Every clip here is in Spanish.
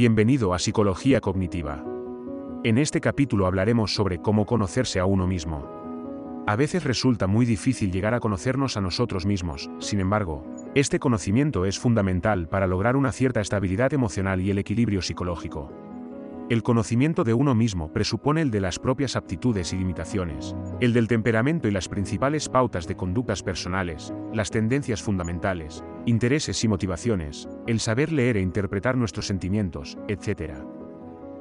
Bienvenido a Psicología Cognitiva. En este capítulo hablaremos sobre cómo conocerse a uno mismo. A veces resulta muy difícil llegar a conocernos a nosotros mismos, sin embargo, este conocimiento es fundamental para lograr una cierta estabilidad emocional y el equilibrio psicológico. El conocimiento de uno mismo presupone el de las propias aptitudes y limitaciones, el del temperamento y las principales pautas de conductas personales, las tendencias fundamentales, intereses y motivaciones, el saber leer e interpretar nuestros sentimientos, etc.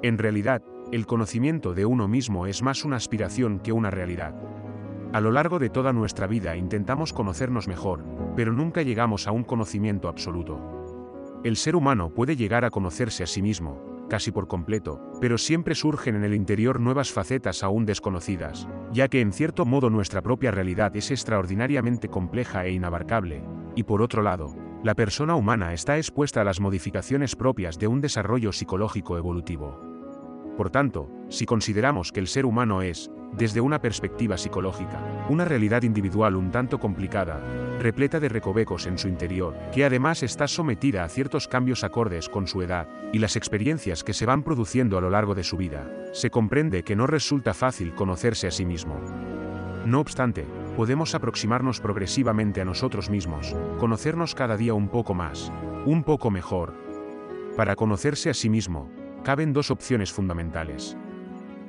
En realidad, el conocimiento de uno mismo es más una aspiración que una realidad. A lo largo de toda nuestra vida intentamos conocernos mejor, pero nunca llegamos a un conocimiento absoluto. El ser humano puede llegar a conocerse a sí mismo, casi por completo, pero siempre surgen en el interior nuevas facetas aún desconocidas, ya que en cierto modo nuestra propia realidad es extraordinariamente compleja e inabarcable, y por otro lado, la persona humana está expuesta a las modificaciones propias de un desarrollo psicológico evolutivo. Por tanto, si consideramos que el ser humano es, desde una perspectiva psicológica, una realidad individual un tanto complicada, repleta de recovecos en su interior, que además está sometida a ciertos cambios acordes con su edad, y las experiencias que se van produciendo a lo largo de su vida, se comprende que no resulta fácil conocerse a sí mismo. No obstante, podemos aproximarnos progresivamente a nosotros mismos, conocernos cada día un poco más, un poco mejor. Para conocerse a sí mismo, caben dos opciones fundamentales.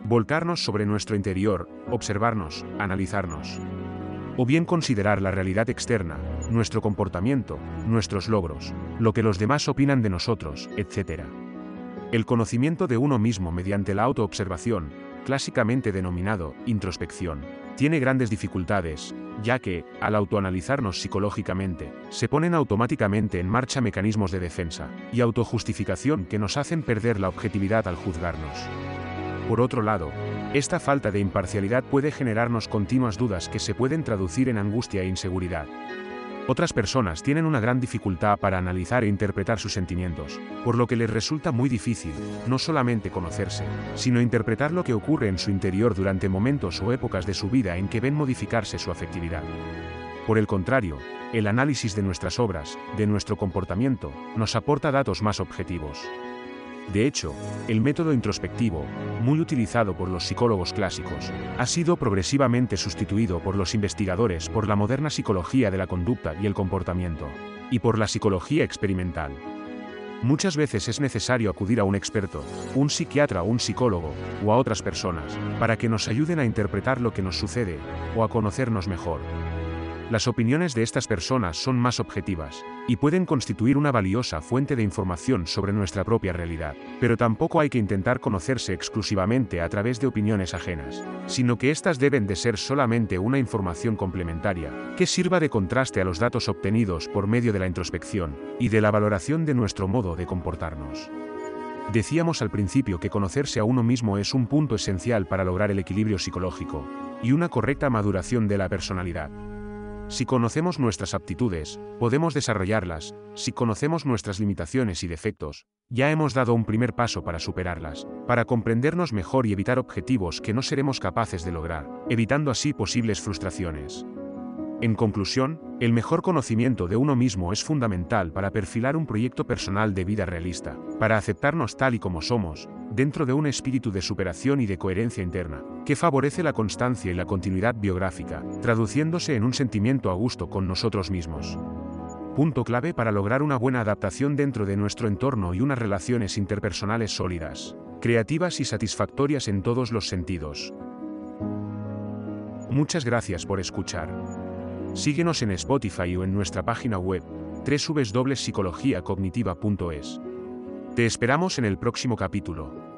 Volcarnos sobre nuestro interior, observarnos, analizarnos. O bien considerar la realidad externa, nuestro comportamiento, nuestros logros, lo que los demás opinan de nosotros, etc. El conocimiento de uno mismo mediante la autoobservación, clásicamente denominado introspección, tiene grandes dificultades, ya que, al autoanalizarnos psicológicamente, se ponen automáticamente en marcha mecanismos de defensa y autojustificación que nos hacen perder la objetividad al juzgarnos. Por otro lado, esta falta de imparcialidad puede generarnos continuas dudas que se pueden traducir en angustia e inseguridad. Otras personas tienen una gran dificultad para analizar e interpretar sus sentimientos, por lo que les resulta muy difícil, no solamente conocerse, sino interpretar lo que ocurre en su interior durante momentos o épocas de su vida en que ven modificarse su afectividad. Por el contrario, el análisis de nuestras obras, de nuestro comportamiento, nos aporta datos más objetivos. De hecho, el método introspectivo, muy utilizado por los psicólogos clásicos, ha sido progresivamente sustituido por los investigadores por la moderna psicología de la conducta y el comportamiento, y por la psicología experimental. Muchas veces es necesario acudir a un experto, un psiquiatra o un psicólogo, o a otras personas, para que nos ayuden a interpretar lo que nos sucede, o a conocernos mejor. Las opiniones de estas personas son más objetivas, y pueden constituir una valiosa fuente de información sobre nuestra propia realidad, pero tampoco hay que intentar conocerse exclusivamente a través de opiniones ajenas, sino que éstas deben de ser solamente una información complementaria, que sirva de contraste a los datos obtenidos por medio de la introspección, y de la valoración de nuestro modo de comportarnos. Decíamos al principio que conocerse a uno mismo es un punto esencial para lograr el equilibrio psicológico, y una correcta maduración de la personalidad. Si conocemos nuestras aptitudes, podemos desarrollarlas, si conocemos nuestras limitaciones y defectos, ya hemos dado un primer paso para superarlas, para comprendernos mejor y evitar objetivos que no seremos capaces de lograr, evitando así posibles frustraciones. En conclusión, el mejor conocimiento de uno mismo es fundamental para perfilar un proyecto personal de vida realista, para aceptarnos tal y como somos, dentro de un espíritu de superación y de coherencia interna, que favorece la constancia y la continuidad biográfica, traduciéndose en un sentimiento a gusto con nosotros mismos. Punto clave para lograr una buena adaptación dentro de nuestro entorno y unas relaciones interpersonales sólidas, creativas y satisfactorias en todos los sentidos. Muchas gracias por escuchar. Síguenos en Spotify o en nuestra página web, www.psicologiacognitiva.es. Te esperamos en el próximo capítulo.